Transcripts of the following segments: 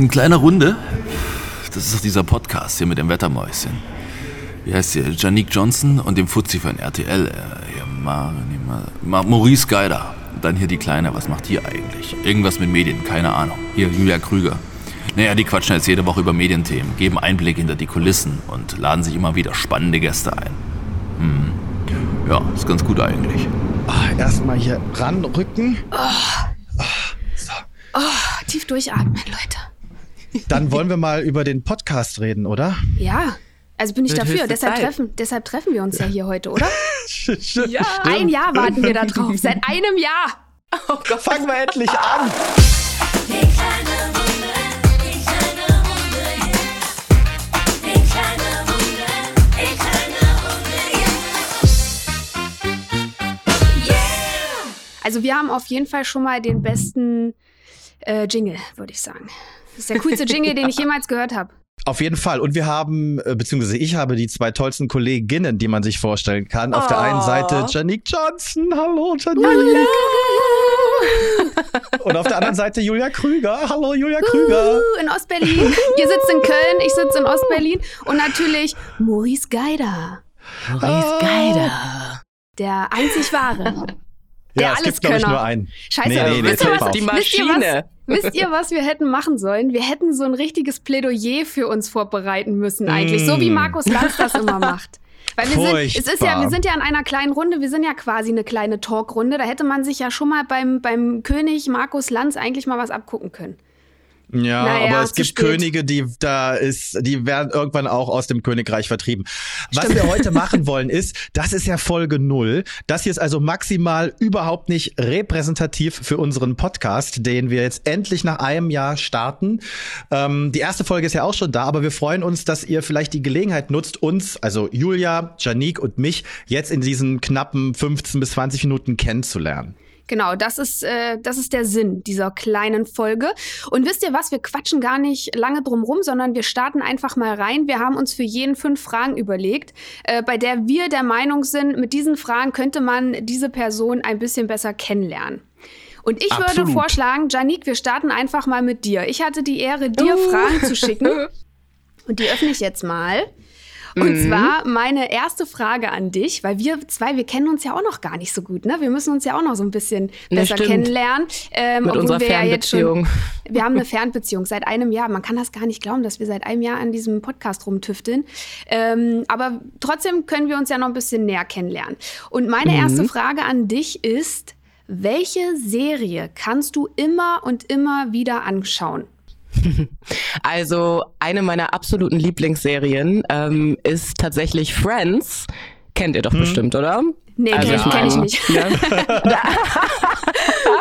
In kleiner Runde. Das ist doch dieser Podcast hier mit dem Wettermäuschen. Wie heißt der? Janique Johnson und dem Fuzzi von RTL. Äh, ja, Ma, nee, Ma, Ma, Maurice Geider. Und dann hier die Kleine. Was macht die eigentlich? Irgendwas mit Medien, keine Ahnung. Hier, Julia Krüger. Naja, die quatschen jetzt jede Woche über Medienthemen, geben Einblick hinter die Kulissen und laden sich immer wieder spannende Gäste ein. Hm. Ja, ist ganz gut eigentlich. Oh, Erstmal hier ranrücken. Oh. So. oh, tief durchatmen, Leute. Dann wollen wir mal über den Podcast reden, oder? Ja. Also bin ich Mit dafür. Deshalb treffen, deshalb treffen wir uns ja hier heute, oder? ja. Ein Jahr warten wir da drauf. Seit einem Jahr. Oh Gott. Fangen wir endlich an. Also wir haben auf jeden Fall schon mal den besten äh, Jingle, würde ich sagen. Das ist der coolste Jingle, den ich jemals gehört habe. Auf jeden Fall. Und wir haben, äh, beziehungsweise ich habe die zwei tollsten Kolleginnen, die man sich vorstellen kann. Auf oh. der einen Seite Janique Johnson. Hallo, Janique. Hallo. Und auf der anderen Seite Julia Krüger. Hallo, Julia Krüger. Uh, in Ostberlin. Ihr sitzt in Köln, ich sitze in Ostberlin. Und natürlich Maurice Geider. Maurice ah. Geider. Der einzig wahre. Der ja, es gibt, glaube ich, nur einen. Scheiße, nee, nee, wisst, ihr was, die Maschine. Wisst ihr, was, wir hätten machen sollen? Wir hätten so ein richtiges Plädoyer für uns vorbereiten müssen eigentlich, mm. so wie mm. Markus Lanz das immer macht. Weil wir sind, es ist ja, wir sind ja in einer kleinen Runde, wir sind ja quasi eine kleine Talkrunde. Da hätte man sich ja schon mal beim, beim König Markus Lanz eigentlich mal was abgucken können. Ja, naja, aber es gibt spät. Könige, die da ist, die werden irgendwann auch aus dem Königreich vertrieben. Was Stimmt. wir heute machen wollen ist, das ist ja Folge null. Das hier ist also maximal überhaupt nicht repräsentativ für unseren Podcast, den wir jetzt endlich nach einem Jahr starten. Ähm, die erste Folge ist ja auch schon da, aber wir freuen uns, dass ihr vielleicht die Gelegenheit nutzt, uns, also Julia, Janique und mich, jetzt in diesen knappen 15 bis 20 Minuten kennenzulernen. Genau, das ist, äh, das ist der Sinn dieser kleinen Folge. Und wisst ihr was, wir quatschen gar nicht lange drum rum, sondern wir starten einfach mal rein. Wir haben uns für jeden fünf Fragen überlegt, äh, bei der wir der Meinung sind, mit diesen Fragen könnte man diese Person ein bisschen besser kennenlernen. Und ich Absolut. würde vorschlagen, Janik, wir starten einfach mal mit dir. Ich hatte die Ehre, dir uh. Fragen zu schicken. Und die öffne ich jetzt mal. Und mhm. zwar meine erste Frage an dich, weil wir zwei, wir kennen uns ja auch noch gar nicht so gut, ne? Wir müssen uns ja auch noch so ein bisschen besser ja, kennenlernen. Ähm, Mit unserer wir Fernbeziehung. Ja schon, wir haben eine Fernbeziehung seit einem Jahr. Man kann das gar nicht glauben, dass wir seit einem Jahr an diesem Podcast rumtüfteln. Ähm, aber trotzdem können wir uns ja noch ein bisschen näher kennenlernen. Und meine mhm. erste Frage an dich ist, welche Serie kannst du immer und immer wieder anschauen? Also eine meiner absoluten Lieblingsserien ähm, ist tatsächlich Friends. Kennt ihr doch hm. bestimmt, oder? Nee, also, kenn, kenn ich nicht. Ja.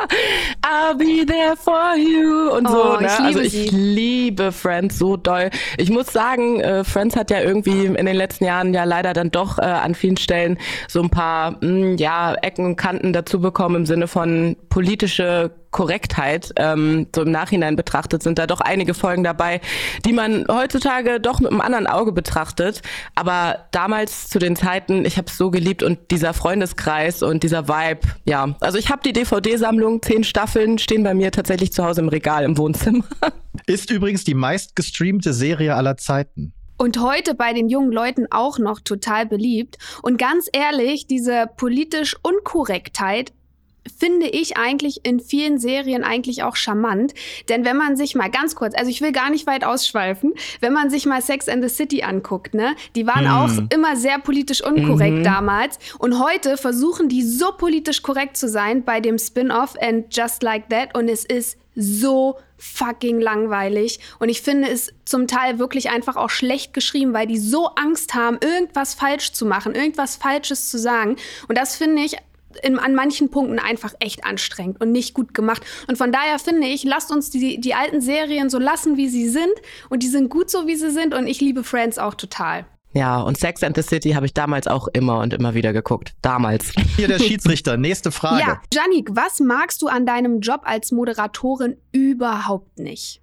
I'll be there for you und oh, so. Ne? Ich also ich sie. liebe Friends so doll. Ich muss sagen, äh, Friends hat ja irgendwie in den letzten Jahren ja leider dann doch äh, an vielen Stellen so ein paar mh, hm, ja Ecken und Kanten dazu bekommen im Sinne von politische Korrektheit, ähm, so im Nachhinein betrachtet, sind da doch einige Folgen dabei, die man heutzutage doch mit einem anderen Auge betrachtet. Aber damals zu den Zeiten, ich habe es so geliebt und dieser Freundeskreis und dieser Vibe, ja. Also ich habe die DVD-Sammlung, zehn Staffeln stehen bei mir tatsächlich zu Hause im Regal im Wohnzimmer. Ist übrigens die meistgestreamte Serie aller Zeiten. Und heute bei den jungen Leuten auch noch total beliebt. Und ganz ehrlich, diese politisch Unkorrektheit finde ich eigentlich in vielen Serien eigentlich auch charmant. Denn wenn man sich mal ganz kurz, also ich will gar nicht weit ausschweifen, wenn man sich mal Sex and the City anguckt, ne, die waren mhm. auch immer sehr politisch unkorrekt mhm. damals. Und heute versuchen die so politisch korrekt zu sein bei dem Spin-off and Just Like That. Und es ist so fucking langweilig. Und ich finde es zum Teil wirklich einfach auch schlecht geschrieben, weil die so Angst haben, irgendwas falsch zu machen, irgendwas Falsches zu sagen. Und das finde ich in, an manchen Punkten einfach echt anstrengend und nicht gut gemacht. Und von daher finde ich, lasst uns die, die alten Serien so lassen, wie sie sind. Und die sind gut so, wie sie sind. Und ich liebe Friends auch total. Ja, und Sex and the City habe ich damals auch immer und immer wieder geguckt. Damals. Hier der Schiedsrichter. Nächste Frage. Ja, Janik, was magst du an deinem Job als Moderatorin überhaupt nicht?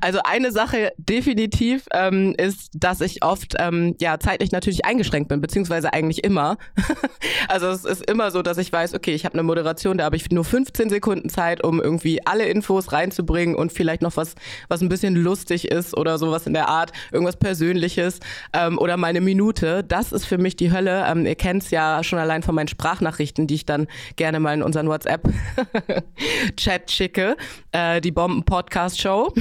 Also eine Sache definitiv ähm, ist, dass ich oft ähm, ja zeitlich natürlich eingeschränkt bin, beziehungsweise eigentlich immer. also es ist immer so, dass ich weiß, okay, ich habe eine Moderation, da habe ich nur 15 Sekunden Zeit, um irgendwie alle Infos reinzubringen und vielleicht noch was, was ein bisschen lustig ist oder sowas in der Art, irgendwas Persönliches ähm, oder meine Minute. Das ist für mich die Hölle. Ähm, ihr kennt es ja schon allein von meinen Sprachnachrichten, die ich dann gerne mal in unseren WhatsApp-Chat schicke. Äh, die Bomben-Podcast Podcast-Show.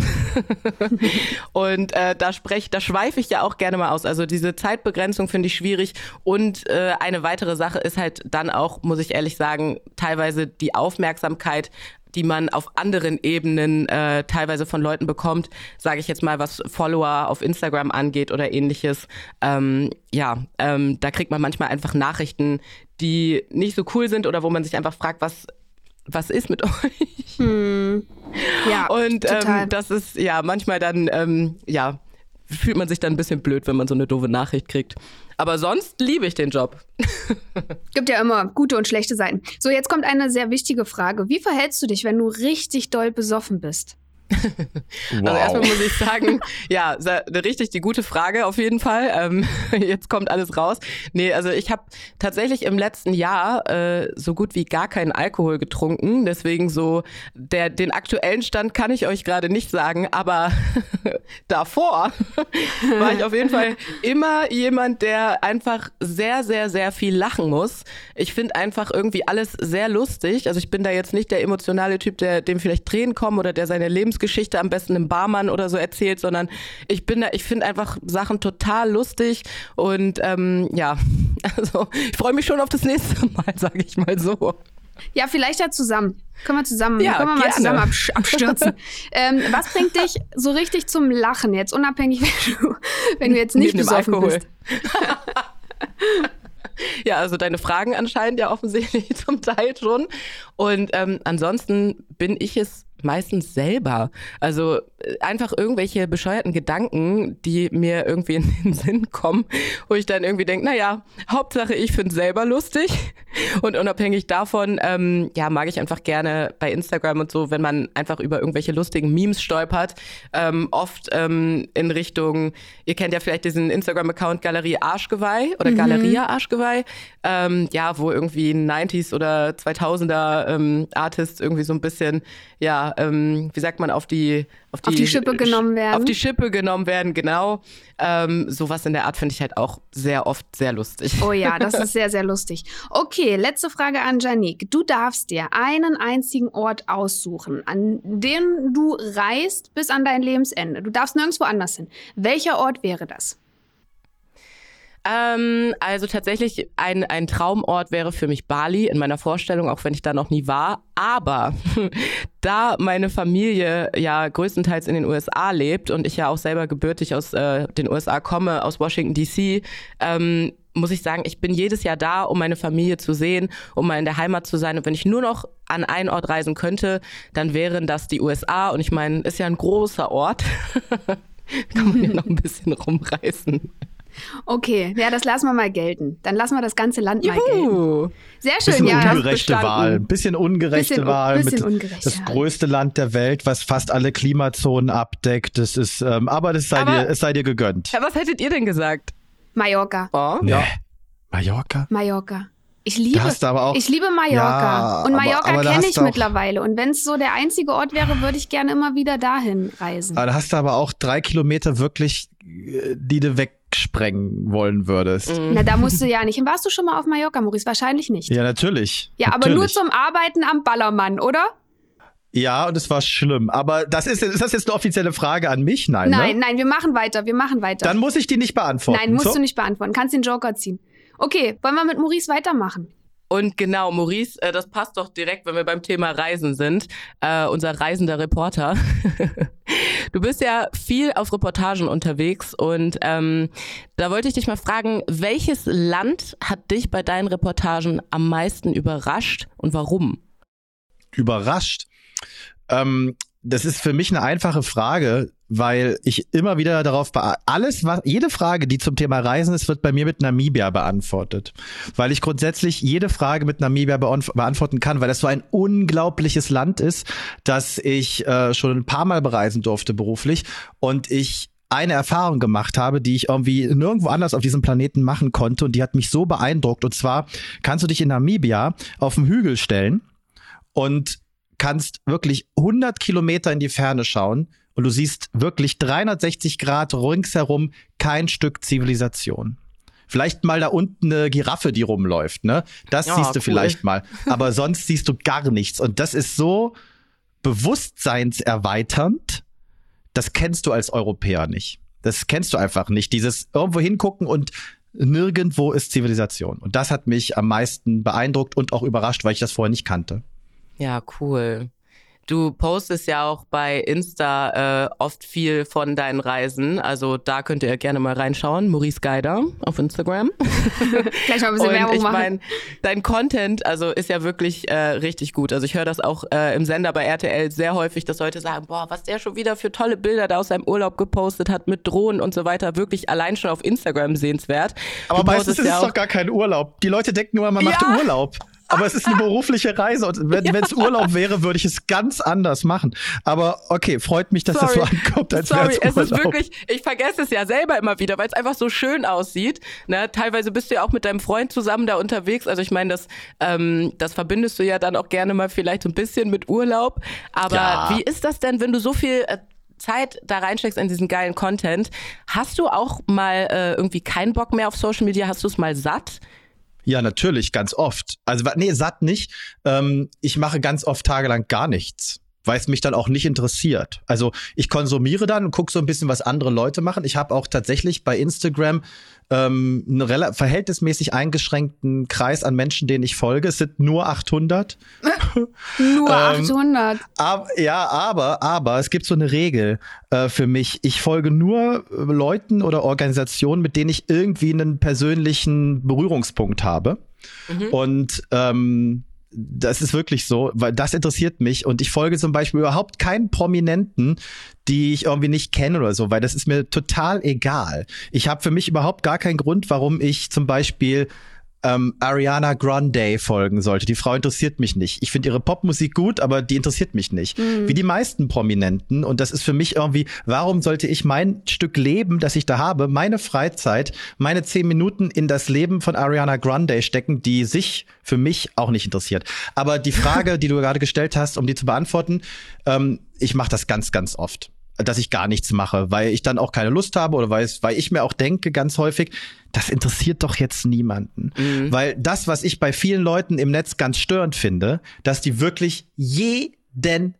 und äh, da spreche, da schweife ich ja auch gerne mal aus. Also diese Zeitbegrenzung finde ich schwierig. Und äh, eine weitere Sache ist halt dann auch, muss ich ehrlich sagen, teilweise die Aufmerksamkeit die man auf anderen Ebenen äh, teilweise von Leuten bekommt, sage ich jetzt mal, was Follower auf Instagram angeht oder ähnliches. Ähm, ja, ähm, da kriegt man manchmal einfach Nachrichten, die nicht so cool sind oder wo man sich einfach fragt, was was ist mit euch? Hm. Ja, und ähm, das ist ja manchmal dann, ähm, ja, fühlt man sich dann ein bisschen blöd, wenn man so eine doofe Nachricht kriegt. Aber sonst liebe ich den Job. Gibt ja immer gute und schlechte Seiten. So, jetzt kommt eine sehr wichtige Frage. Wie verhältst du dich, wenn du richtig doll besoffen bist? Wow. Also erstmal muss ich sagen, ja, richtig die gute Frage auf jeden Fall. Ähm, jetzt kommt alles raus. Nee, also ich habe tatsächlich im letzten Jahr äh, so gut wie gar keinen Alkohol getrunken. Deswegen so der den aktuellen Stand kann ich euch gerade nicht sagen, aber davor war ich auf jeden Fall immer jemand, der einfach sehr, sehr, sehr viel lachen muss. Ich finde einfach irgendwie alles sehr lustig. Also ich bin da jetzt nicht der emotionale Typ, der dem vielleicht Tränen kommen oder der seine Lebens Lebensgeschichte am besten einem Barmann oder so erzählt, sondern ich bin da, ich finde einfach Sachen total lustig und ähm, ja, also ich freue mich schon auf das nächste Mal, sage ich mal so. Ja, vielleicht ja zusammen. Können wir zusammen, ja, können wir mal zusammen abstürzen. ähm, was bringt dich so richtig zum Lachen jetzt, unabhängig, wenn du, wenn du jetzt nicht Neben besoffen Alkohol. bist? ja, also deine Fragen anscheinend ja offensichtlich zum Teil schon. Und ähm, ansonsten bin ich es meistens selber. Also einfach irgendwelche bescheuerten Gedanken, die mir irgendwie in den Sinn kommen, wo ich dann irgendwie denke, naja, Hauptsache ich finde selber lustig. Und unabhängig davon, ähm, ja, mag ich einfach gerne bei Instagram und so, wenn man einfach über irgendwelche lustigen Memes stolpert. Ähm, oft ähm, in Richtung, ihr kennt ja vielleicht diesen Instagram-Account Galerie Arschgeweih oder mhm. Galeria Arschgeweih, ähm, ja, wo irgendwie 90s oder 2000er ähm, Artists irgendwie so ein bisschen, ja, ähm, wie sagt man, auf die, auf die, auf die Schippe genommen werden. Auf die Schippe genommen werden, genau. Ähm, sowas in der Art finde ich halt auch sehr oft sehr lustig. Oh ja, das ist sehr, sehr lustig. Okay, letzte Frage an Janik. Du darfst dir einen einzigen Ort aussuchen, an dem du reist bis an dein Lebensende. Du darfst nirgendwo anders hin. Welcher Ort wäre das? Ähm, also tatsächlich ein, ein Traumort wäre für mich Bali in meiner Vorstellung, auch wenn ich da noch nie war. Aber da meine Familie ja größtenteils in den USA lebt und ich ja auch selber gebürtig aus äh, den USA komme, aus Washington DC, ähm, muss ich sagen, ich bin jedes Jahr da, um meine Familie zu sehen, um mal in der Heimat zu sein. Und wenn ich nur noch an einen Ort reisen könnte, dann wären das die USA. Und ich meine, ist ja ein großer Ort. Kann man ja noch ein bisschen rumreißen. Okay, ja, das lassen wir mal gelten. Dann lassen wir das ganze Land Juhu. mal gelten. Sehr schön, bisschen ja. Ungerechte Wahl, bisschen ungerechte bisschen, Wahl. Bisschen mit ungerecht, das ja. größte Land der Welt, was fast alle Klimazonen abdeckt. Das ist, ähm, aber das sei aber, dir, es sei dir gegönnt. Ja, was hättet ihr denn gesagt? Mallorca. Oh? Nee. Ja. Mallorca? Mallorca. Ich liebe, auch, ich liebe Mallorca. Ja, und Mallorca kenne ich mittlerweile. Und wenn es so der einzige Ort wäre, würde ich gerne immer wieder dahin reisen. Aber da hast du aber auch drei Kilometer wirklich, äh, die du wegsprengen wollen würdest. Mhm. Na, da musst du ja nicht. Warst du schon mal auf Mallorca, Maurice? Wahrscheinlich nicht. Ja, natürlich. Ja, natürlich. aber nur zum Arbeiten am Ballermann, oder? Ja, und es war schlimm. Aber das ist, ist das jetzt eine offizielle Frage an mich? Nein. Nein, ne? nein, wir machen weiter. Wir machen weiter. Dann muss ich die nicht beantworten. Nein, musst so? du nicht beantworten. Kannst den Joker ziehen. Okay, wollen wir mit Maurice weitermachen? Und genau, Maurice, äh, das passt doch direkt, wenn wir beim Thema Reisen sind. Äh, unser reisender Reporter. du bist ja viel auf Reportagen unterwegs und ähm, da wollte ich dich mal fragen, welches Land hat dich bei deinen Reportagen am meisten überrascht und warum? Überrascht? Ähm, das ist für mich eine einfache Frage, weil ich immer wieder darauf alles was jede Frage, die zum Thema Reisen ist, wird bei mir mit Namibia beantwortet, weil ich grundsätzlich jede Frage mit Namibia beantworten kann, weil das so ein unglaubliches Land ist, dass ich äh, schon ein paar Mal bereisen durfte beruflich und ich eine Erfahrung gemacht habe, die ich irgendwie nirgendwo anders auf diesem Planeten machen konnte und die hat mich so beeindruckt. Und zwar kannst du dich in Namibia auf den Hügel stellen und kannst wirklich 100 Kilometer in die Ferne schauen und du siehst wirklich 360 Grad ringsherum kein Stück Zivilisation. Vielleicht mal da unten eine Giraffe, die rumläuft, ne? Das ja, siehst du cool. vielleicht mal. Aber sonst siehst du gar nichts. Und das ist so bewusstseinserweiternd. Das kennst du als Europäer nicht. Das kennst du einfach nicht. Dieses irgendwo hingucken und nirgendwo ist Zivilisation. Und das hat mich am meisten beeindruckt und auch überrascht, weil ich das vorher nicht kannte. Ja, cool. Du postest ja auch bei Insta äh, oft viel von deinen Reisen. Also da könnt ihr gerne mal reinschauen. Maurice Geider auf Instagram. Gleich mal ein bisschen Und Werbung ich mein, dein Content also ist ja wirklich äh, richtig gut. Also ich höre das auch äh, im Sender bei RTL sehr häufig, dass Leute sagen, boah, was der schon wieder für tolle Bilder da aus seinem Urlaub gepostet hat mit Drohnen und so weiter. Wirklich allein schon auf Instagram sehenswert. Aber du meistens ist es doch gar kein Urlaub. Die Leute denken nur, man macht ja. Urlaub aber es ist eine berufliche Reise und wenn es Urlaub wäre, würde ich es ganz anders machen. Aber okay, freut mich, dass Sorry. das so ankommt, als Sorry, es ist wirklich, ich vergesse es ja selber immer wieder, weil es einfach so schön aussieht. Ne? Teilweise bist du ja auch mit deinem Freund zusammen da unterwegs. Also ich meine, das, ähm, das verbindest du ja dann auch gerne mal vielleicht so ein bisschen mit Urlaub. Aber ja. wie ist das denn, wenn du so viel äh, Zeit da reinsteckst in diesen geilen Content. Hast du auch mal äh, irgendwie keinen Bock mehr auf Social Media? Hast du es mal satt? Ja, natürlich, ganz oft. Also, nee, satt nicht. Ähm, ich mache ganz oft tagelang gar nichts weil es mich dann auch nicht interessiert. Also ich konsumiere dann und gucke so ein bisschen, was andere Leute machen. Ich habe auch tatsächlich bei Instagram ähm, einen verhältnismäßig eingeschränkten Kreis an Menschen, denen ich folge. Es sind nur 800. nur 800. Ähm, ab, ja, aber, aber es gibt so eine Regel äh, für mich. Ich folge nur Leuten oder Organisationen, mit denen ich irgendwie einen persönlichen Berührungspunkt habe. Mhm. Und ähm, das ist wirklich so, weil das interessiert mich und ich folge zum Beispiel überhaupt keinen Prominenten, die ich irgendwie nicht kenne oder so, weil das ist mir total egal. Ich habe für mich überhaupt gar keinen Grund, warum ich zum Beispiel ähm, Ariana Grande folgen sollte. Die Frau interessiert mich nicht. Ich finde ihre Popmusik gut, aber die interessiert mich nicht. Mhm. Wie die meisten Prominenten. Und das ist für mich irgendwie, warum sollte ich mein Stück Leben, das ich da habe, meine Freizeit, meine zehn Minuten in das Leben von Ariana Grande stecken, die sich für mich auch nicht interessiert. Aber die Frage, die du gerade gestellt hast, um die zu beantworten, ähm, ich mache das ganz, ganz oft dass ich gar nichts mache, weil ich dann auch keine Lust habe oder weil, weil ich mir auch denke ganz häufig, das interessiert doch jetzt niemanden. Mhm. Weil das, was ich bei vielen Leuten im Netz ganz störend finde, dass die wirklich jeden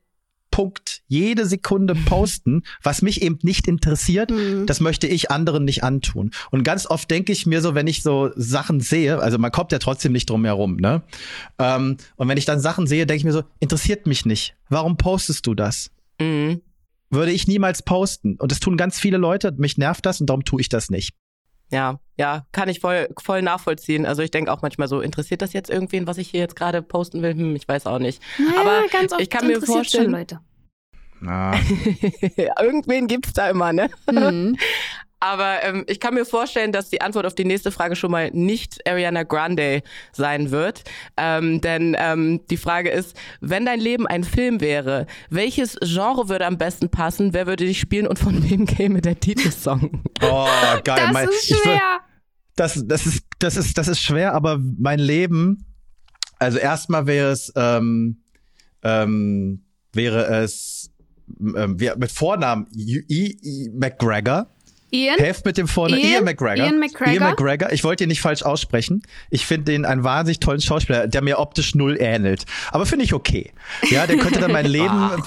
Punkt, jede Sekunde posten, was mich eben nicht interessiert, mhm. das möchte ich anderen nicht antun. Und ganz oft denke ich mir so, wenn ich so Sachen sehe, also man kommt ja trotzdem nicht drum herum, ne? Ähm, und wenn ich dann Sachen sehe, denke ich mir so, interessiert mich nicht. Warum postest du das? Mhm würde ich niemals posten. Und das tun ganz viele Leute. Mich nervt das und darum tue ich das nicht. Ja, ja, kann ich voll, voll nachvollziehen. Also ich denke auch manchmal so, interessiert das jetzt irgendwen, was ich hier jetzt gerade posten will? Hm, ich weiß auch nicht. Naja, Aber ganz oft ich kann mir vorstellen, schon Leute. Na. Irgendwen gibt's da immer, ne? Mhm. Aber ähm, ich kann mir vorstellen, dass die Antwort auf die nächste Frage schon mal nicht Ariana Grande sein wird. Ähm, denn ähm, die Frage ist, wenn dein Leben ein Film wäre, welches Genre würde am besten passen? Wer würde dich spielen und von wem käme der Titelsong? Oh, geil. Das mein, ist schwer. das, das, ist, das, ist, das ist schwer, aber mein Leben, also erstmal wäre es, ähm, ähm, wäre es ähm, mit Vornamen E. e McGregor. Ian? Helft mit dem Vornamen. Ian, Ian McGregor. Ian McGregor. Ian McGregor. Ich wollte ihn nicht falsch aussprechen. Ich finde den einen wahnsinnig tollen Schauspieler, der mir optisch null ähnelt. Aber finde ich okay. Ja, der könnte dann mein Leben. Ah.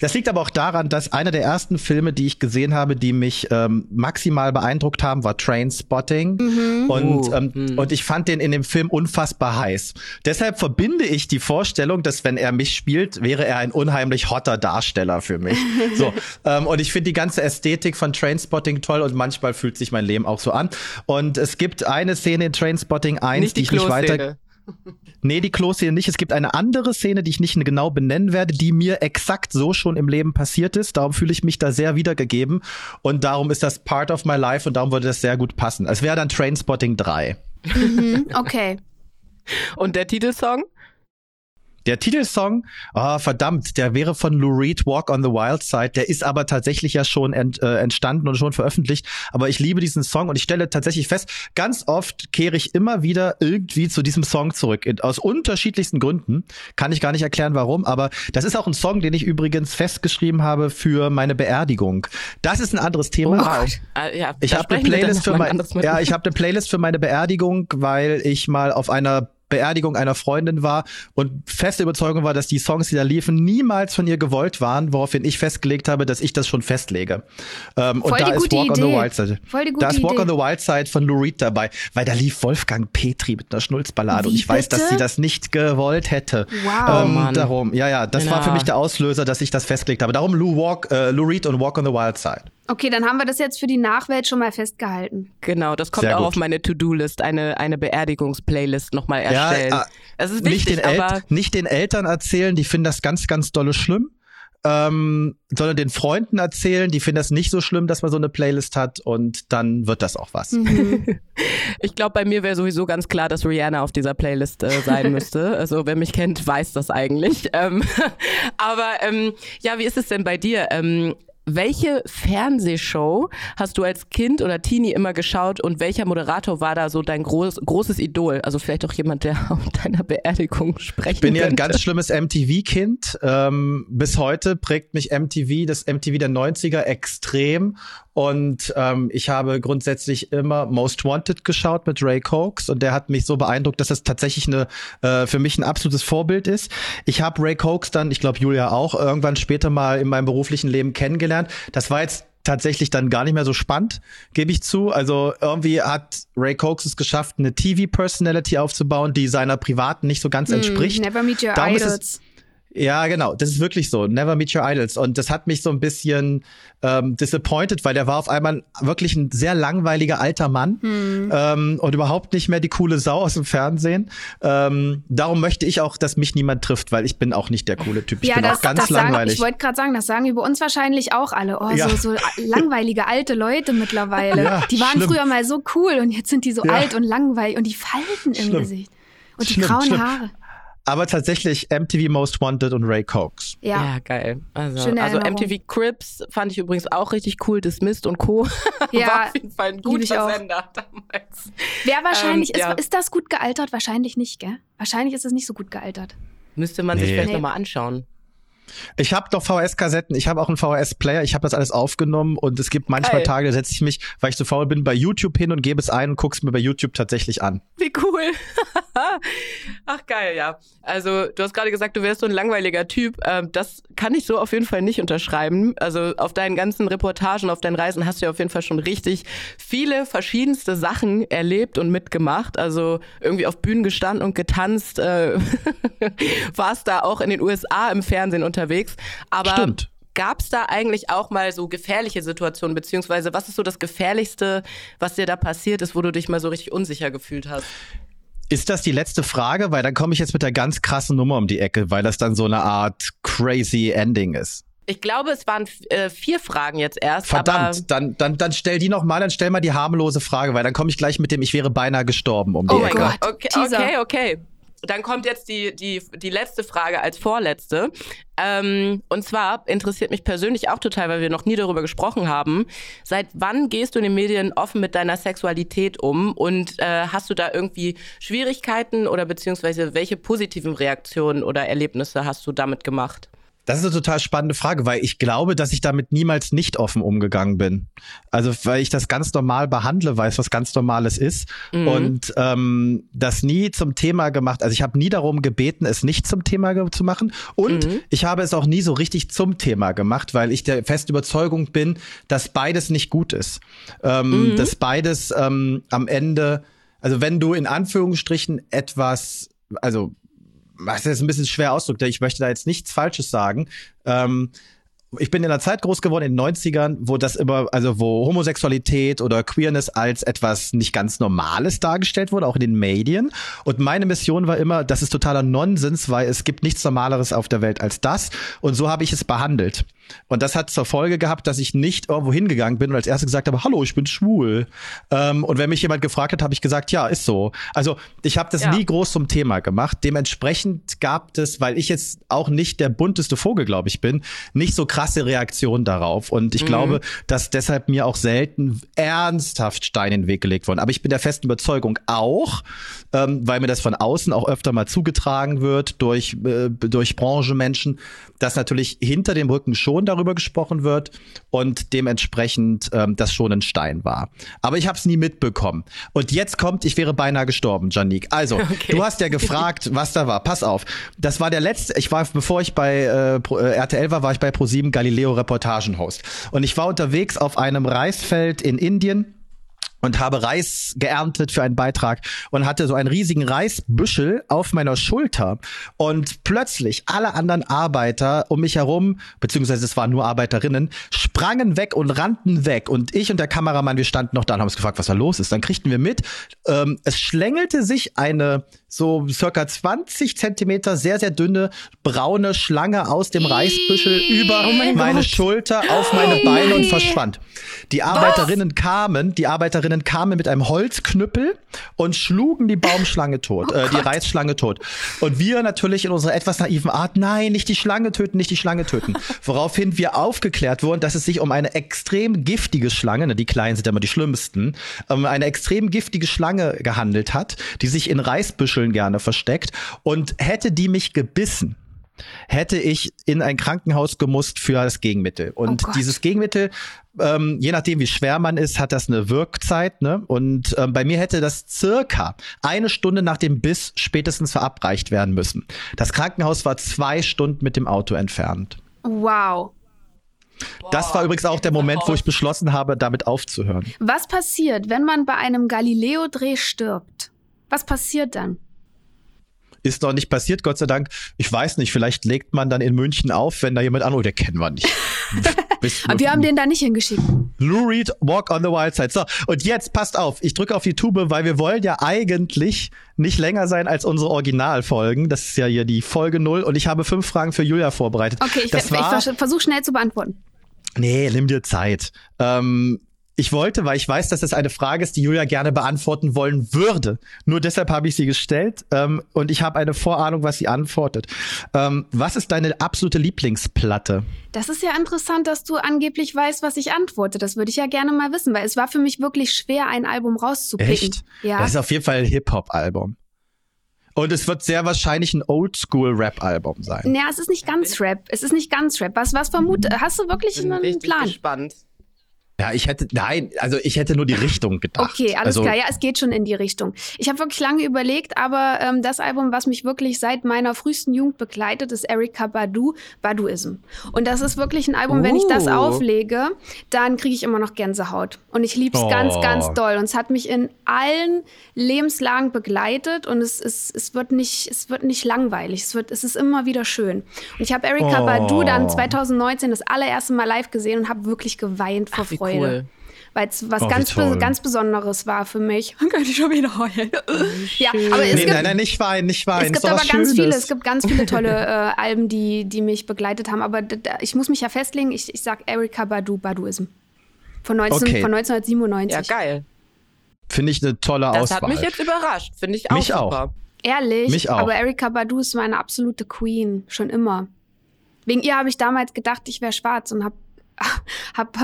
das liegt aber auch daran, dass einer der ersten Filme, die ich gesehen habe, die mich ähm, maximal beeindruckt haben, war Trainspotting. Mhm. Und, uh, ähm, mhm. und ich fand den in dem Film unfassbar heiß. Deshalb verbinde ich die Vorstellung, dass wenn er mich spielt, wäre er ein unheimlich hotter Darsteller für mich. so. Ähm, und ich finde die ganze Ästhetik von Trainspotting toll und manchmal fühlt sich mein Leben auch so an. Und es gibt eine Szene in Trainspotting 1, nicht die, die ich nicht weiter Nee, die Klo-Szene nicht. Es gibt eine andere Szene, die ich nicht genau benennen werde, die mir exakt so schon im Leben passiert ist. Darum fühle ich mich da sehr wiedergegeben. Und darum ist das part of my life und darum würde das sehr gut passen. Es wäre dann Trainspotting 3. Mhm, okay. Und der Titelsong? Der Titelsong, oh, verdammt, der wäre von Lou Reed, Walk on the Wild Side. Der ist aber tatsächlich ja schon ent, äh, entstanden und schon veröffentlicht. Aber ich liebe diesen Song und ich stelle tatsächlich fest, ganz oft kehre ich immer wieder irgendwie zu diesem Song zurück. Aus unterschiedlichsten Gründen. Kann ich gar nicht erklären, warum. Aber das ist auch ein Song, den ich übrigens festgeschrieben habe für meine Beerdigung. Das ist ein anderes Thema. Oh, uh, ja, ich habe eine Playlist für mein, ja, ich habe eine Playlist für meine Beerdigung, weil ich mal auf einer Beerdigung einer Freundin war und feste Überzeugung war, dass die Songs, die da liefen, niemals von ihr gewollt waren, woraufhin ich festgelegt habe, dass ich das schon festlege. Ähm, und da ist Walk Idee. on the Wild Side. da ist Walk Idee. on the Wild Side von Lou Reed dabei, weil da lief Wolfgang Petri mit einer Schnulzballade Wie, und ich bitte? weiß, dass sie das nicht gewollt hätte. Wow. Ähm, oh darum, ja, ja, das genau. war für mich der Auslöser, dass ich das festgelegt habe. Darum Lou, Walk, äh, Lou Reed und Walk on the Wild Side. Okay, dann haben wir das jetzt für die Nachwelt schon mal festgehalten. Genau, das kommt auch auf meine To-Do-List, eine, eine Beerdigungsplaylist nochmal erstellen. Ja, äh, es ist wichtig, nicht, den aber nicht den Eltern erzählen, die finden das ganz, ganz dolle schlimm. Ähm, sondern den Freunden erzählen, die finden das nicht so schlimm, dass man so eine Playlist hat und dann wird das auch was. Mhm. Ich glaube, bei mir wäre sowieso ganz klar, dass Rihanna auf dieser Playlist äh, sein müsste. Also wer mich kennt, weiß das eigentlich. Ähm, aber ähm, ja, wie ist es denn bei dir? Welche Fernsehshow hast du als Kind oder Teenie immer geschaut und welcher Moderator war da so dein groß, großes Idol? Also vielleicht auch jemand, der auf deiner Beerdigung sprechen Ich bin ja ein ganz schlimmes MTV-Kind. Ähm, bis heute prägt mich MTV, das MTV der 90er extrem und ähm, ich habe grundsätzlich immer Most Wanted geschaut mit Ray Cokes und der hat mich so beeindruckt, dass das tatsächlich eine äh, für mich ein absolutes Vorbild ist. Ich habe Ray Cokes dann, ich glaube Julia auch, irgendwann später mal in meinem beruflichen Leben kennengelernt. Das war jetzt tatsächlich dann gar nicht mehr so spannend, gebe ich zu. Also irgendwie hat Ray Cokes es geschafft, eine TV-Personality aufzubauen, die seiner privaten nicht so ganz hm, entspricht. never meet your Darum idols. Ja, genau. Das ist wirklich so. Never meet your idols. Und das hat mich so ein bisschen ähm, disappointed, weil der war auf einmal wirklich ein sehr langweiliger alter Mann hm. ähm, und überhaupt nicht mehr die coole Sau aus dem Fernsehen. Ähm, darum möchte ich auch, dass mich niemand trifft, weil ich bin auch nicht der coole Typ. Ich ja, bin das, auch ganz das langweilig. Sagen, ich wollte gerade sagen, das sagen über uns wahrscheinlich auch alle. Oh, ja. so, so langweilige alte Leute mittlerweile. Ja, die waren schlimm. früher mal so cool und jetzt sind die so ja. alt und langweilig und die Falten im Gesicht. Und die schlimm, grauen schlimm. Haare. Aber tatsächlich MTV Most Wanted und Ray Cokes. Ja, ja geil. Also, also MTV Crips fand ich übrigens auch richtig cool. Dismissed und Co. Ja, War auf jeden Fall ein guter Sender damals. Wer wahrscheinlich, ähm, ist, ja. ist das gut gealtert? Wahrscheinlich nicht, gell? Wahrscheinlich ist es nicht so gut gealtert. Müsste man nee. sich vielleicht nee. nochmal anschauen. Ich habe doch VHS-Kassetten, ich habe auch einen VHS-Player, ich habe das alles aufgenommen und es gibt manchmal Geil. Tage, da setze ich mich, weil ich zu faul bin, bei YouTube hin und gebe es ein und guck's mir bei YouTube tatsächlich an. Wie cool. Ach geil, ja. Also du hast gerade gesagt, du wärst so ein langweiliger Typ. Ähm, das kann ich so auf jeden Fall nicht unterschreiben. Also auf deinen ganzen Reportagen, auf deinen Reisen hast du ja auf jeden Fall schon richtig viele verschiedenste Sachen erlebt und mitgemacht. Also irgendwie auf Bühnen gestanden und getanzt. Äh, warst da auch in den USA im Fernsehen unterwegs unterwegs. Aber Stimmt. Gab es da eigentlich auch mal so gefährliche Situationen, beziehungsweise was ist so das Gefährlichste, was dir da passiert ist, wo du dich mal so richtig unsicher gefühlt hast? Ist das die letzte Frage? Weil dann komme ich jetzt mit der ganz krassen Nummer um die Ecke, weil das dann so eine Art crazy Ending ist. Ich glaube, es waren äh, vier Fragen jetzt erst. Verdammt, dann, dann, dann stell die noch mal, dann stell mal die harmlose Frage, weil dann komme ich gleich mit dem, ich wäre beinahe gestorben um die oh Ecke. Oh mein Gott, okay, okay, okay dann kommt jetzt die, die, die letzte Frage als vorletzte. Ähm, und zwar interessiert mich persönlich auch total, weil wir noch nie darüber gesprochen haben. Seit wann gehst du in den Medien offen mit deiner Sexualität um? Und äh, hast du da irgendwie Schwierigkeiten oder beziehungsweise welche positiven Reaktionen oder Erlebnisse hast du damit gemacht? Das ist eine total spannende Frage, weil ich glaube, dass ich damit niemals nicht offen umgegangen bin. Also weil ich das ganz normal behandle, weiß, was ganz Normales ist mhm. und ähm, das nie zum Thema gemacht. Also ich habe nie darum gebeten, es nicht zum Thema zu machen und mhm. ich habe es auch nie so richtig zum Thema gemacht, weil ich der festen Überzeugung bin, dass beides nicht gut ist. Ähm, mhm. Dass beides ähm, am Ende, also wenn du in Anführungsstrichen etwas also was jetzt ein bisschen schwer ausdrückt, ich möchte da jetzt nichts Falsches sagen. Ähm, ich bin in einer Zeit groß geworden in den 90ern, wo das immer, also wo Homosexualität oder Queerness als etwas nicht ganz Normales dargestellt wurde, auch in den Medien. Und meine Mission war immer, das ist totaler Nonsens, weil es gibt nichts Normaleres auf der Welt als das. Und so habe ich es behandelt. Und das hat zur Folge gehabt, dass ich nicht irgendwo hingegangen bin und als erstes gesagt habe, hallo, ich bin schwul. Ähm, und wenn mich jemand gefragt hat, habe ich gesagt, ja, ist so. Also ich habe das ja. nie groß zum Thema gemacht. Dementsprechend gab es, weil ich jetzt auch nicht der bunteste Vogel, glaube ich, bin, nicht so krasse Reaktionen darauf. Und ich mhm. glaube, dass deshalb mir auch selten ernsthaft Steine in den Weg gelegt wurden. Aber ich bin der festen Überzeugung auch, ähm, weil mir das von außen auch öfter mal zugetragen wird durch, äh, durch Branchenmenschen, dass natürlich hinter dem Rücken schon darüber gesprochen wird und dementsprechend ähm, das schon ein Stein war. Aber ich habe es nie mitbekommen. Und jetzt kommt, ich wäre beinahe gestorben, Janik. Also, okay. du hast ja gefragt, was da war. Pass auf. Das war der letzte, ich war, bevor ich bei äh, äh RTL war, war ich bei ProSieben Galileo Reportagenhost. Und ich war unterwegs auf einem Reisfeld in Indien und habe Reis geerntet für einen Beitrag und hatte so einen riesigen Reisbüschel auf meiner Schulter und plötzlich alle anderen Arbeiter um mich herum, beziehungsweise es waren nur Arbeiterinnen, sprangen weg und rannten weg und ich und der Kameramann, wir standen noch da und haben uns gefragt, was da los ist. Dann kriegten wir mit, ähm, es schlängelte sich eine so circa 20 Zentimeter sehr, sehr dünne braune Schlange aus dem Reisbüschel über oh mein meine Gott. Schulter auf meine Beine und verschwand. Die Arbeiterinnen Was? kamen, die Arbeiterinnen kamen mit einem Holzknüppel und schlugen die Baumschlange tot, oh äh, die Reisschlange tot. Und wir natürlich in unserer etwas naiven Art, nein, nicht die Schlange töten, nicht die Schlange töten. Woraufhin wir aufgeklärt wurden, dass es sich um eine extrem giftige Schlange, ne, die kleinen sind ja immer die schlimmsten, um eine extrem giftige Schlange gehandelt hat, die sich in Reisbüschel Muscheln gerne versteckt. Und hätte die mich gebissen, hätte ich in ein Krankenhaus gemusst für das Gegenmittel. Und oh dieses Gegenmittel, ähm, je nachdem wie schwer man ist, hat das eine Wirkzeit. Ne? Und ähm, bei mir hätte das circa eine Stunde nach dem Biss spätestens verabreicht werden müssen. Das Krankenhaus war zwei Stunden mit dem Auto entfernt. Wow. Das war übrigens auch der Moment, wo ich beschlossen habe, damit aufzuhören. Was passiert, wenn man bei einem Galileo-Dreh stirbt? Was passiert dann? Ist noch nicht passiert, Gott sei Dank. Ich weiß nicht, vielleicht legt man dann in München auf, wenn da jemand an, oh, der kennen wir nicht. Aber wir haben den da nicht hingeschickt. Lou Reed, Walk on the Wild Side. So, und jetzt passt auf, ich drücke auf die Tube, weil wir wollen ja eigentlich nicht länger sein als unsere Originalfolgen. Das ist ja hier die Folge null und ich habe fünf Fragen für Julia vorbereitet. Okay, ich, ich versuche schnell zu beantworten. Nee, nimm dir Zeit. Ähm, ich wollte, weil ich weiß, dass das eine Frage ist, die Julia gerne beantworten wollen würde. Nur deshalb habe ich sie gestellt ähm, und ich habe eine Vorahnung, was sie antwortet. Ähm, was ist deine absolute Lieblingsplatte? Das ist ja interessant, dass du angeblich weißt, was ich antworte. Das würde ich ja gerne mal wissen, weil es war für mich wirklich schwer, ein Album rauszupicken. Echt? Ja. Das ist auf jeden Fall ein Hip-Hop-Album. Und es wird sehr wahrscheinlich ein Oldschool-Rap-Album sein. Ja, es ist nicht ganz Rap. Es ist nicht ganz Rap. Was, was vermut? Hast du wirklich einen Plan? Ich bin gespannt. Ja, ich hätte, nein, also ich hätte nur die Richtung gedacht. Okay, alles also, klar. Ja, es geht schon in die Richtung. Ich habe wirklich lange überlegt, aber ähm, das Album, was mich wirklich seit meiner frühesten Jugend begleitet, ist Erika Badu, Baduism. Und das ist wirklich ein Album, oh. wenn ich das oh. auflege, dann kriege ich immer noch Gänsehaut. Und ich liebe es oh. ganz, ganz doll. Und es hat mich in allen Lebenslagen begleitet und es, es, es, wird, nicht, es wird nicht langweilig. Es, wird, es ist immer wieder schön. Und ich habe Erika oh. Badu dann 2019 das allererste Mal live gesehen und habe wirklich geweint vor Freude. Freude. Cool. Weil es was oh, ganz, be ganz Besonderes war für mich. Kann ich schon wieder heulen. ja, aber es nee, gibt, nein, nein, nicht weinen, nicht weinen. Es gibt aber ganz Schönes. viele, es gibt ganz viele tolle äh, Alben, die, die mich begleitet haben. Aber ich muss mich ja festlegen, ich, ich sag Erika Badu, Baduism. Von, 19, okay. von 1997. Ja, geil. Finde ich eine tolle das Auswahl. Das hat mich jetzt überrascht. Finde ich auch mich super. Auch. Ehrlich? Mich auch. Aber Erika Badu ist meine absolute Queen. Schon immer. Wegen ihr habe ich damals gedacht, ich wäre schwarz und habe hab,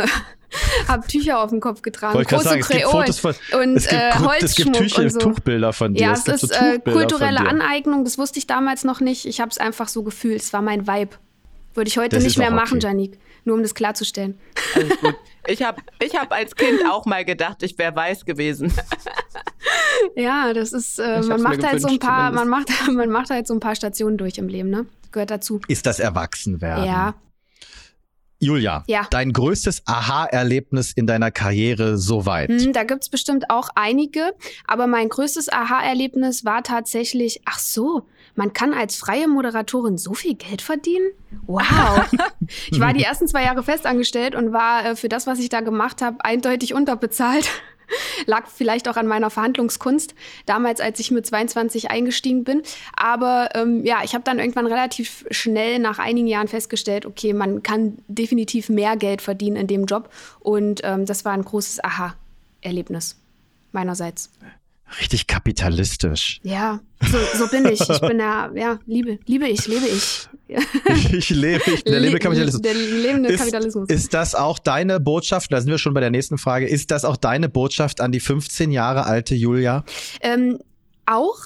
hab Tücher auf dem Kopf getragen, große sagen, Kreolen und es gibt, äh, Holzschmuck es gibt Tücher, und so. Tuchbilder von dir. Ja, es, es ist so äh, kulturelle Aneignung, das wusste ich damals noch nicht. Ich habe es einfach so gefühlt, es war mein Vibe. Würde ich heute das nicht mehr machen, okay. Janik, nur um das klarzustellen. Alles gut. Ich habe ich hab als Kind auch mal gedacht, ich wäre weiß gewesen. ja, das ist, äh, man macht halt so ein paar, man macht, man macht halt so ein paar Stationen durch im Leben, ne? Gehört dazu. Ist das Erwachsenwerden? Ja, Julia, ja. dein größtes Aha-Erlebnis in deiner Karriere soweit? Hm, da gibt's bestimmt auch einige, aber mein größtes Aha-Erlebnis war tatsächlich, ach so, man kann als freie Moderatorin so viel Geld verdienen? Wow. Ich war die ersten zwei Jahre festangestellt und war äh, für das, was ich da gemacht habe, eindeutig unterbezahlt. Lag vielleicht auch an meiner Verhandlungskunst, damals, als ich mit 22 eingestiegen bin. Aber ähm, ja, ich habe dann irgendwann relativ schnell nach einigen Jahren festgestellt, okay, man kann definitiv mehr Geld verdienen in dem Job. Und ähm, das war ein großes Aha-Erlebnis meinerseits. Richtig kapitalistisch. Ja, so, so bin ich. Ich bin ja, ja, liebe, liebe ich, lebe ich. ich lebe, ich der lebe Kapitalismus. Der lebende ist, Kapitalismus. Ist das auch deine Botschaft, da sind wir schon bei der nächsten Frage, ist das auch deine Botschaft an die 15 Jahre alte Julia? Ähm, auch,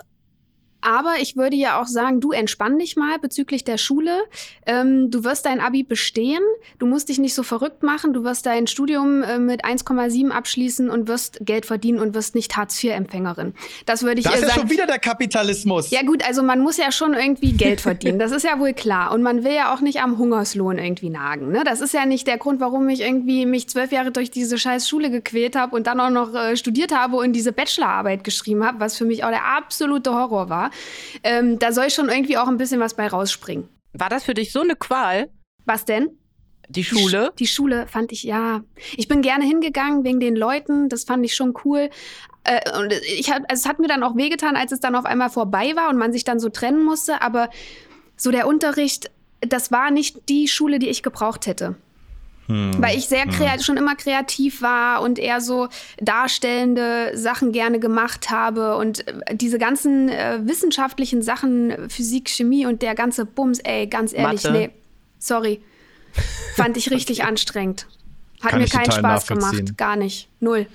aber ich würde ja auch sagen, du entspann dich mal bezüglich der Schule. Ähm, du wirst dein Abi bestehen. Du musst dich nicht so verrückt machen. Du wirst dein Studium äh, mit 1,7 abschließen und wirst Geld verdienen und wirst nicht Hartz-IV-Empfängerin. Das würde ich das sagen. Das ist schon wieder der Kapitalismus. Ja gut, also man muss ja schon irgendwie Geld verdienen. Das ist ja wohl klar. Und man will ja auch nicht am Hungerslohn irgendwie nagen. Ne? Das ist ja nicht der Grund, warum ich irgendwie mich zwölf Jahre durch diese scheiß Schule gequält habe und dann auch noch äh, studiert habe und diese Bachelorarbeit geschrieben habe, was für mich auch der absolute Horror war. Ähm, da soll schon irgendwie auch ein bisschen was bei rausspringen. War das für dich so eine Qual? Was denn? Die Schule? Die Schule fand ich, ja. Ich bin gerne hingegangen wegen den Leuten, das fand ich schon cool. Äh, und ich hab, also es hat mir dann auch wehgetan, als es dann auf einmal vorbei war und man sich dann so trennen musste, aber so der Unterricht, das war nicht die Schule, die ich gebraucht hätte. Hm. Weil ich sehr kreativ, hm. schon immer kreativ war und eher so darstellende Sachen gerne gemacht habe und äh, diese ganzen äh, wissenschaftlichen Sachen, Physik, Chemie und der ganze Bums, ey, ganz ehrlich, Mathe. nee, sorry, fand ich richtig anstrengend. Hat Kann mir keinen Spaß gemacht, gar nicht, null.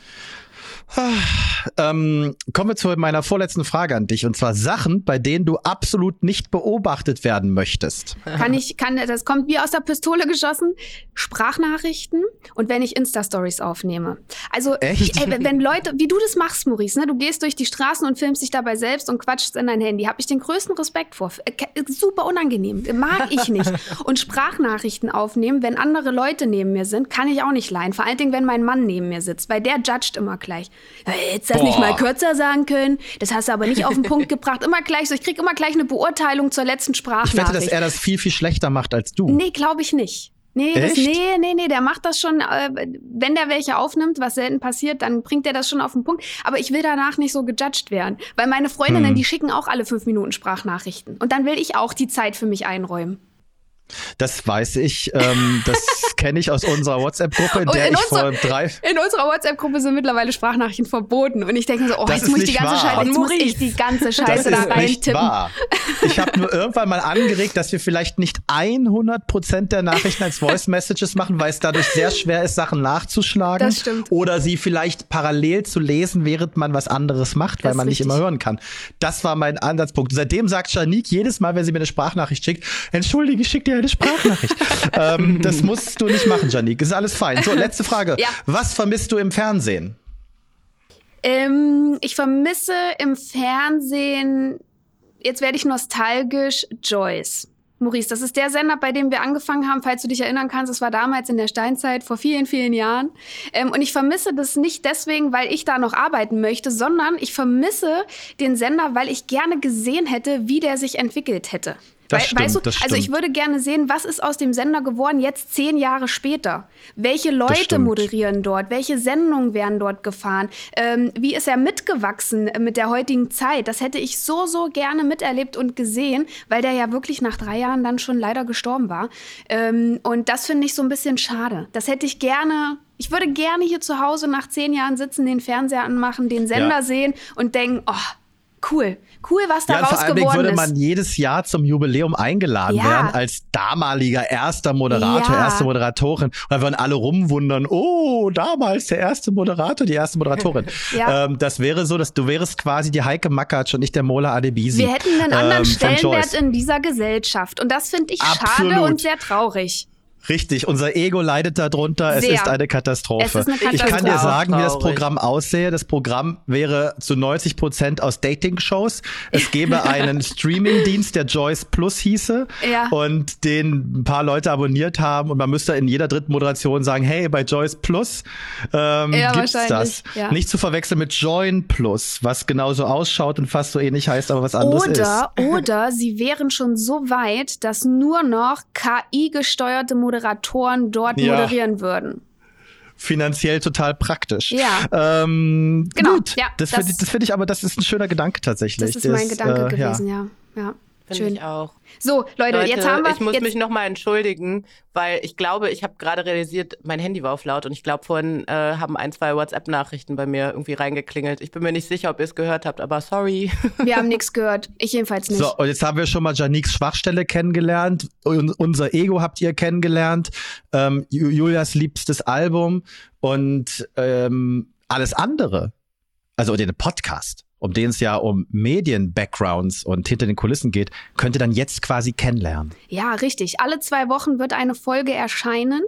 Ähm, kommen wir zu meiner vorletzten Frage an dich und zwar Sachen, bei denen du absolut nicht beobachtet werden möchtest. Kann ich, kann, das kommt wie aus der Pistole geschossen. Sprachnachrichten und wenn ich Insta-Stories aufnehme. Also, Echt? Ey, wenn Leute, wie du das machst, Maurice, ne, du gehst durch die Straßen und filmst dich dabei selbst und quatschst in dein Handy, habe ich den größten Respekt vor. Äh, super unangenehm, mag ich nicht. Und Sprachnachrichten aufnehmen, wenn andere Leute neben mir sind, kann ich auch nicht leihen. Vor allen Dingen, wenn mein Mann neben mir sitzt, weil der judgt immer gleich. Hättest das Boah. nicht mal kürzer sagen können? Das hast du aber nicht auf den Punkt gebracht. Immer gleich so, ich krieg immer gleich eine Beurteilung zur letzten Sprachnachricht. Ich wette, dass er das viel, viel schlechter macht als du. Nee, glaube ich nicht. Nee, das, nee, nee, nee, der macht das schon, äh, wenn der welche aufnimmt, was selten passiert, dann bringt er das schon auf den Punkt. Aber ich will danach nicht so gejudged werden. Weil meine Freundinnen, hm. die schicken auch alle fünf Minuten Sprachnachrichten. Und dann will ich auch die Zeit für mich einräumen. Das weiß ich. Ähm, das kenne ich aus unserer WhatsApp-Gruppe, in der in ich unser, vor drei. In unserer WhatsApp-Gruppe sind mittlerweile Sprachnachrichen verboten. Und ich denke so, oh, das jetzt muss ich die ganze Scheiße, jetzt muss ich die ganze Scheiße da reintippen. Ich habe nur irgendwann mal angeregt, dass wir vielleicht nicht 100 Prozent der Nachrichten als Voice Messages machen, weil es dadurch sehr schwer ist, Sachen nachzuschlagen. Das stimmt. Oder sie vielleicht parallel zu lesen, während man was anderes macht, weil man richtig. nicht immer hören kann. Das war mein Ansatzpunkt. Seitdem sagt Janique jedes Mal, wenn sie mir eine Sprachnachricht schickt, entschuldige, ich schicke dir eine Sprachnachricht. ähm, das musst du nicht machen, Janik. Ist alles fein. So, letzte Frage. Ja. Was vermisst du im Fernsehen? Ähm, ich vermisse im Fernsehen, jetzt werde ich nostalgisch, Joyce. Maurice, das ist der Sender, bei dem wir angefangen haben, falls du dich erinnern kannst. Das war damals in der Steinzeit, vor vielen, vielen Jahren. Ähm, und ich vermisse das nicht deswegen, weil ich da noch arbeiten möchte, sondern ich vermisse den Sender, weil ich gerne gesehen hätte, wie der sich entwickelt hätte. Das We stimmt, weißt du, das also ich würde gerne sehen, was ist aus dem Sender geworden jetzt zehn Jahre später? Welche Leute moderieren dort? Welche Sendungen werden dort gefahren? Ähm, wie ist er mitgewachsen mit der heutigen Zeit? Das hätte ich so, so gerne miterlebt und gesehen, weil der ja wirklich nach drei Jahren dann schon leider gestorben war. Ähm, und das finde ich so ein bisschen schade. Das hätte ich gerne ich würde gerne hier zu Hause nach zehn Jahren sitzen, den Fernseher anmachen, den Sender ja. sehen und denken, oh, cool. Cool, was daraus ja, vor allem würde man jedes Jahr zum Jubiläum eingeladen ja. werden als damaliger erster Moderator, ja. erste Moderatorin. Und dann würden alle rumwundern, oh, damals der erste Moderator, die erste Moderatorin. ja. ähm, das wäre so, dass du wärst quasi die Heike Makatsch und nicht der Mola Adebisi. Wir hätten einen anderen ähm, Stellenwert in dieser Gesellschaft. Und das finde ich Absolut. schade und sehr traurig. Richtig, unser Ego leidet darunter. Es ist eine Katastrophe. Es ist eine Katastrophe. Ich kann dir sagen, wie das Programm aussehe. Das Programm wäre zu 90 Prozent aus Dating-Shows. Es gäbe einen Streaming-Dienst, der Joyce Plus hieße ja. und den ein paar Leute abonniert haben und man müsste in jeder dritten Moderation sagen, hey, bei Joyce Plus ähm, ja, gibt's das. Ja. Nicht zu verwechseln mit Join Plus, was genauso ausschaut und fast so ähnlich heißt, aber was anderes oder, ist. Oder sie wären schon so weit, dass nur noch KI-gesteuerte Moderatoren Moderatoren dort ja. moderieren würden finanziell total praktisch. Ja. Ähm, genau. Gut. Ja, das, das finde ich, find ich aber, das ist ein schöner Gedanke tatsächlich. Das ist mein das, Gedanke äh, gewesen, ja. ja. ja. Finde Schön. ich auch. So, Leute, Leute, jetzt haben wir. Ich muss mich nochmal entschuldigen, weil ich glaube, ich habe gerade realisiert, mein Handy war auf laut und ich glaube, vorhin äh, haben ein, zwei WhatsApp-Nachrichten bei mir irgendwie reingeklingelt. Ich bin mir nicht sicher, ob ihr es gehört habt, aber sorry. Wir haben nichts gehört. Ich jedenfalls nicht. So, und jetzt haben wir schon mal Janiques Schwachstelle kennengelernt. Und unser Ego habt ihr kennengelernt. Ähm, Julias liebstes Album und ähm, alles andere. Also den Podcast um den es ja um Medien-Backgrounds und hinter den Kulissen geht, könnt ihr dann jetzt quasi kennenlernen. Ja, richtig. Alle zwei Wochen wird eine Folge erscheinen.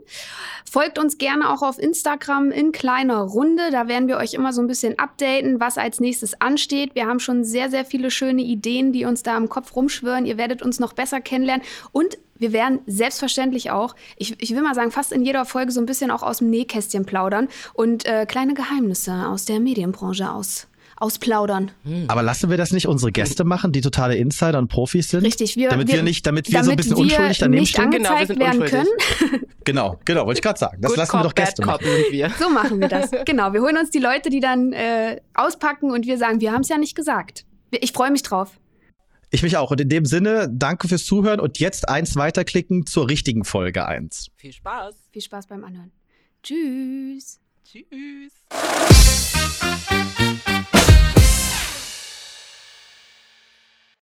Folgt uns gerne auch auf Instagram in kleiner Runde. Da werden wir euch immer so ein bisschen updaten, was als nächstes ansteht. Wir haben schon sehr, sehr viele schöne Ideen, die uns da im Kopf rumschwören. Ihr werdet uns noch besser kennenlernen. Und wir werden selbstverständlich auch, ich, ich will mal sagen, fast in jeder Folge so ein bisschen auch aus dem Nähkästchen plaudern und äh, kleine Geheimnisse aus der Medienbranche aus ausplaudern. Hm. Aber lassen wir das nicht unsere Gäste machen, die totale Insider und Profis sind? Richtig, wir, damit wir, wir nicht, damit wir damit so ein bisschen unschuldig daneben nicht stehen. Genau, wir sind werden können. genau, genau, wollte ich gerade sagen. Das Good lassen Cop, wir doch Gäste machen. Wir. So machen wir das. Genau, wir holen uns die Leute, die dann äh, auspacken und wir sagen, wir haben es ja nicht gesagt. Ich freue mich drauf. Ich mich auch. Und in dem Sinne, danke fürs Zuhören und jetzt eins weiterklicken zur richtigen Folge eins. Viel Spaß. Viel Spaß beim Anhören. Tschüss. Tschüss.